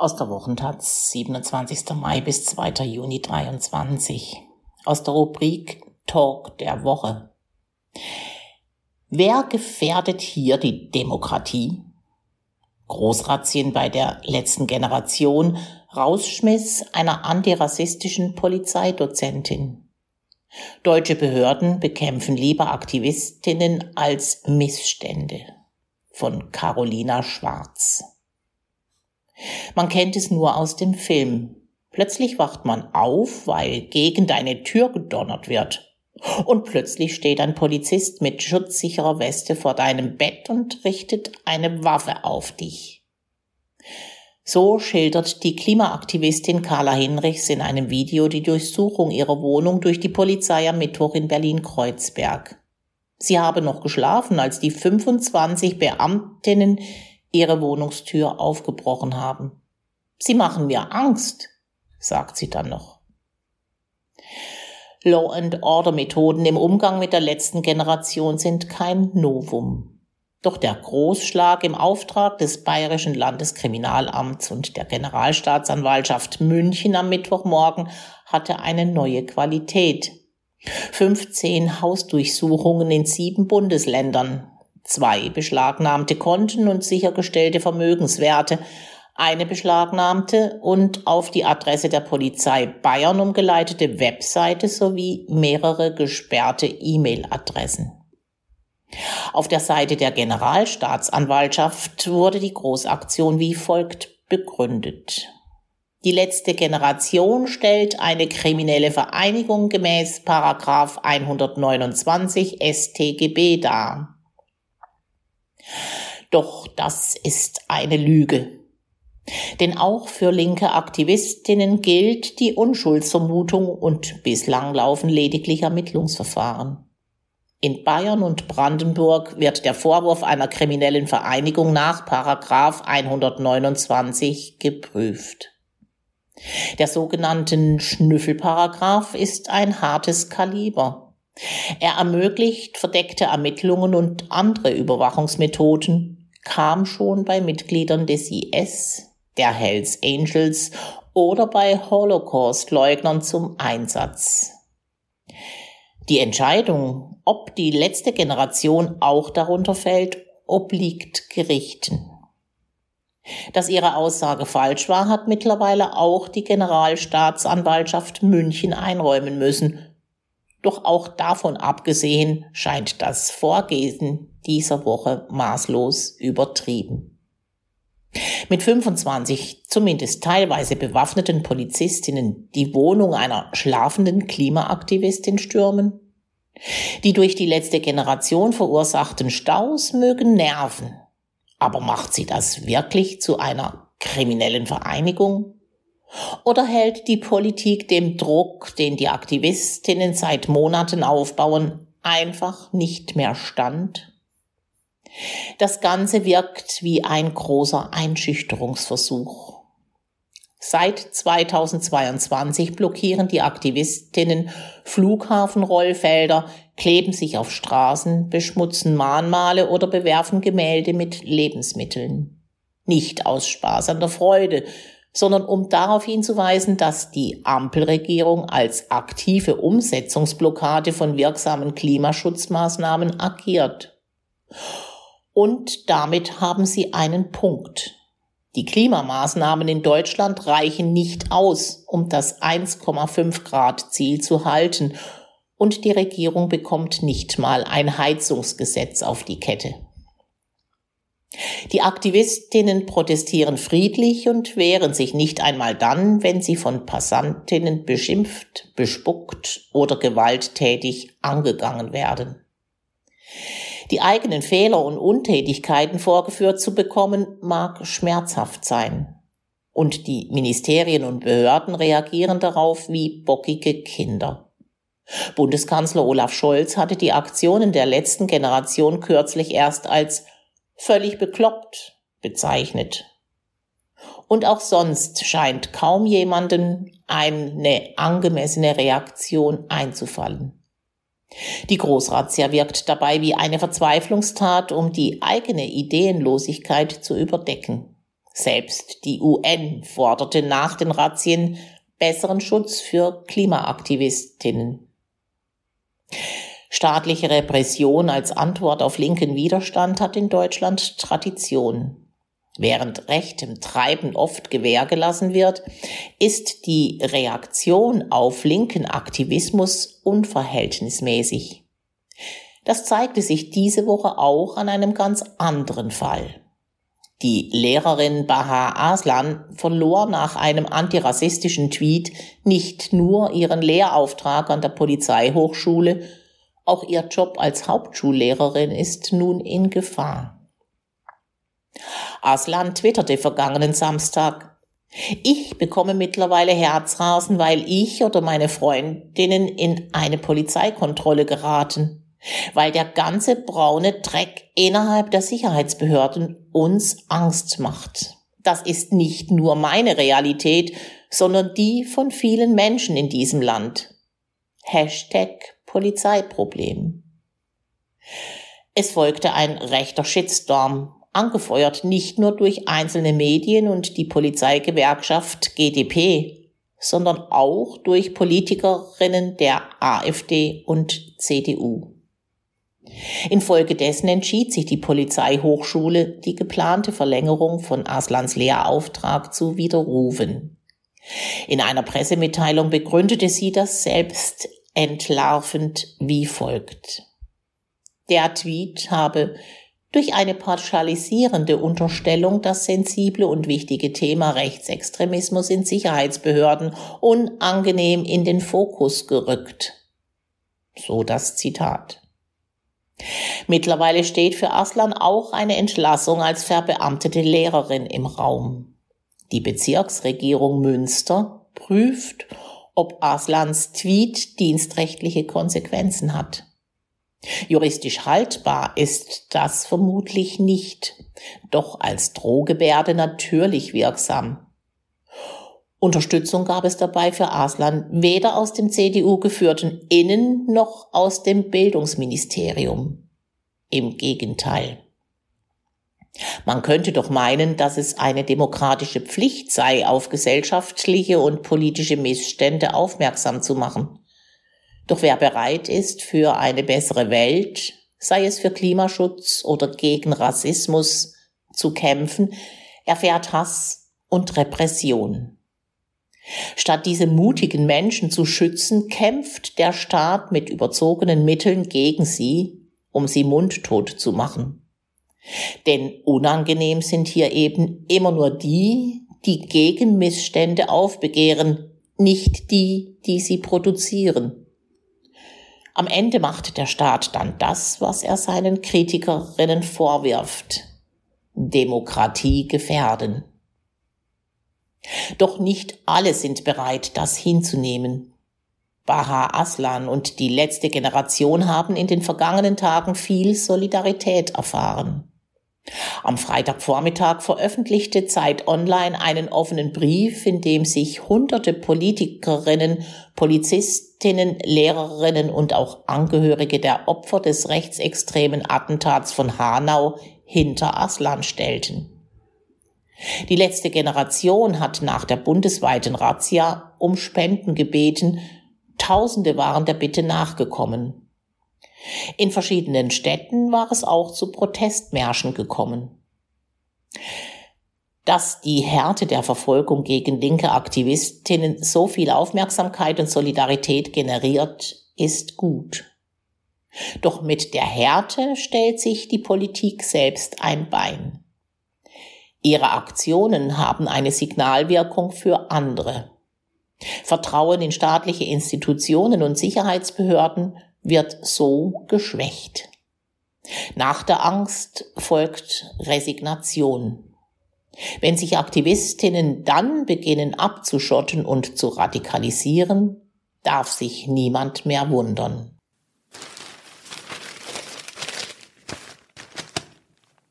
Aus der Wochentaz, 27. Mai bis 2. Juni 23. Aus der Rubrik Talk der Woche. Wer gefährdet hier die Demokratie? Großrazzien bei der letzten Generation, Rausschmiss einer antirassistischen Polizeidozentin. Deutsche Behörden bekämpfen lieber Aktivistinnen als Missstände. Von Carolina Schwarz. Man kennt es nur aus dem Film. Plötzlich wacht man auf, weil gegen deine Tür gedonnert wird. Und plötzlich steht ein Polizist mit schutzsicherer Weste vor deinem Bett und richtet eine Waffe auf dich. So schildert die Klimaaktivistin Carla Hinrichs in einem Video die Durchsuchung ihrer Wohnung durch die Polizei am Mittwoch in Berlin-Kreuzberg. Sie habe noch geschlafen, als die 25 Beamtinnen ihre Wohnungstür aufgebrochen haben. Sie machen mir Angst, sagt sie dann noch. Law and Order Methoden im Umgang mit der letzten Generation sind kein Novum. Doch der Großschlag im Auftrag des Bayerischen Landeskriminalamts und der Generalstaatsanwaltschaft München am Mittwochmorgen hatte eine neue Qualität. 15 Hausdurchsuchungen in sieben Bundesländern, zwei beschlagnahmte Konten und sichergestellte Vermögenswerte, eine beschlagnahmte und auf die Adresse der Polizei Bayern umgeleitete Webseite sowie mehrere gesperrte E-Mail-Adressen. Auf der Seite der Generalstaatsanwaltschaft wurde die Großaktion wie folgt begründet. Die letzte Generation stellt eine kriminelle Vereinigung gemäß Paragraph 129 StGB dar. Doch das ist eine Lüge. Denn auch für linke Aktivistinnen gilt die Unschuldsvermutung und bislang laufen lediglich Ermittlungsverfahren. In Bayern und Brandenburg wird der Vorwurf einer kriminellen Vereinigung nach Paragraph 129 geprüft. Der sogenannten Schnüffelparagraph ist ein hartes Kaliber. Er ermöglicht verdeckte Ermittlungen und andere Überwachungsmethoden, kam schon bei Mitgliedern des IS, der Hells Angels oder bei Holocaust-Leugnern zum Einsatz. Die Entscheidung, ob die letzte Generation auch darunter fällt, obliegt Gerichten. Dass ihre Aussage falsch war, hat mittlerweile auch die Generalstaatsanwaltschaft München einräumen müssen. Doch auch davon abgesehen scheint das Vorgehen dieser Woche maßlos übertrieben. Mit 25 zumindest teilweise bewaffneten Polizistinnen die Wohnung einer schlafenden Klimaaktivistin stürmen? Die durch die letzte Generation verursachten Staus mögen nerven. Aber macht sie das wirklich zu einer kriminellen Vereinigung? Oder hält die Politik dem Druck, den die Aktivistinnen seit Monaten aufbauen, einfach nicht mehr stand? Das Ganze wirkt wie ein großer Einschüchterungsversuch. Seit 2022 blockieren die Aktivistinnen Flughafenrollfelder, kleben sich auf Straßen, beschmutzen Mahnmale oder bewerfen Gemälde mit Lebensmitteln. Nicht aus Spaß an der Freude, sondern um darauf hinzuweisen, dass die Ampelregierung als aktive Umsetzungsblockade von wirksamen Klimaschutzmaßnahmen agiert. Und damit haben sie einen Punkt. Die Klimamaßnahmen in Deutschland reichen nicht aus, um das 1,5 Grad Ziel zu halten, und die Regierung bekommt nicht mal ein Heizungsgesetz auf die Kette. Die Aktivistinnen protestieren friedlich und wehren sich nicht einmal dann, wenn sie von Passantinnen beschimpft, bespuckt oder gewalttätig angegangen werden. Die eigenen Fehler und Untätigkeiten vorgeführt zu bekommen, mag schmerzhaft sein. Und die Ministerien und Behörden reagieren darauf wie bockige Kinder. Bundeskanzler Olaf Scholz hatte die Aktionen der letzten Generation kürzlich erst als völlig bekloppt bezeichnet. Und auch sonst scheint kaum jemanden eine angemessene Reaktion einzufallen. Die Großrazzia wirkt dabei wie eine Verzweiflungstat, um die eigene Ideenlosigkeit zu überdecken. Selbst die UN forderte nach den Razzien besseren Schutz für Klimaaktivistinnen. Staatliche Repression als Antwort auf linken Widerstand hat in Deutschland Tradition. Während rechtem Treiben oft Gewähr gelassen wird, ist die Reaktion auf linken Aktivismus unverhältnismäßig. Das zeigte sich diese Woche auch an einem ganz anderen Fall. Die Lehrerin Baha Aslan verlor nach einem antirassistischen Tweet nicht nur ihren Lehrauftrag an der Polizeihochschule, auch ihr Job als Hauptschullehrerin ist nun in Gefahr. Aslan twitterte vergangenen Samstag. Ich bekomme mittlerweile Herzrasen, weil ich oder meine Freundinnen in eine Polizeikontrolle geraten, weil der ganze braune Dreck innerhalb der Sicherheitsbehörden uns Angst macht. Das ist nicht nur meine Realität, sondern die von vielen Menschen in diesem Land. Hashtag Polizeiproblem. Es folgte ein rechter Shitstorm angefeuert nicht nur durch einzelne Medien und die Polizeigewerkschaft GDP, sondern auch durch Politikerinnen der AfD und CDU. Infolgedessen entschied sich die Polizeihochschule, die geplante Verlängerung von Aslans Lehrauftrag zu widerrufen. In einer Pressemitteilung begründete sie das selbst entlarvend wie folgt. Der Tweet habe durch eine pauschalisierende Unterstellung das sensible und wichtige Thema Rechtsextremismus in Sicherheitsbehörden unangenehm in den Fokus gerückt. So das Zitat. Mittlerweile steht für Aslan auch eine Entlassung als verbeamtete Lehrerin im Raum. Die Bezirksregierung Münster prüft, ob Aslans Tweet dienstrechtliche Konsequenzen hat. Juristisch haltbar ist das vermutlich nicht, doch als Drohgebärde natürlich wirksam. Unterstützung gab es dabei für Aslan weder aus dem CDU geführten Innen noch aus dem Bildungsministerium. Im Gegenteil. Man könnte doch meinen, dass es eine demokratische Pflicht sei, auf gesellschaftliche und politische Missstände aufmerksam zu machen. Doch wer bereit ist für eine bessere Welt, sei es für Klimaschutz oder gegen Rassismus, zu kämpfen, erfährt Hass und Repression. Statt diese mutigen Menschen zu schützen, kämpft der Staat mit überzogenen Mitteln gegen sie, um sie mundtot zu machen. Denn unangenehm sind hier eben immer nur die, die gegen Missstände aufbegehren, nicht die, die sie produzieren. Am Ende macht der Staat dann das, was er seinen Kritikerinnen vorwirft. Demokratie gefährden. Doch nicht alle sind bereit, das hinzunehmen. Baha Aslan und die letzte Generation haben in den vergangenen Tagen viel Solidarität erfahren. Am Freitagvormittag veröffentlichte Zeit Online einen offenen Brief, in dem sich hunderte Politikerinnen, Polizistinnen, Lehrerinnen und auch Angehörige der Opfer des rechtsextremen Attentats von Hanau hinter Aslan stellten. Die letzte Generation hat nach der bundesweiten Razzia um Spenden gebeten, Tausende waren der Bitte nachgekommen. In verschiedenen Städten war es auch zu Protestmärschen gekommen. Dass die Härte der Verfolgung gegen linke Aktivistinnen so viel Aufmerksamkeit und Solidarität generiert, ist gut. Doch mit der Härte stellt sich die Politik selbst ein Bein. Ihre Aktionen haben eine Signalwirkung für andere. Vertrauen in staatliche Institutionen und Sicherheitsbehörden wird so geschwächt. Nach der Angst folgt Resignation. Wenn sich Aktivistinnen dann beginnen abzuschotten und zu radikalisieren, darf sich niemand mehr wundern.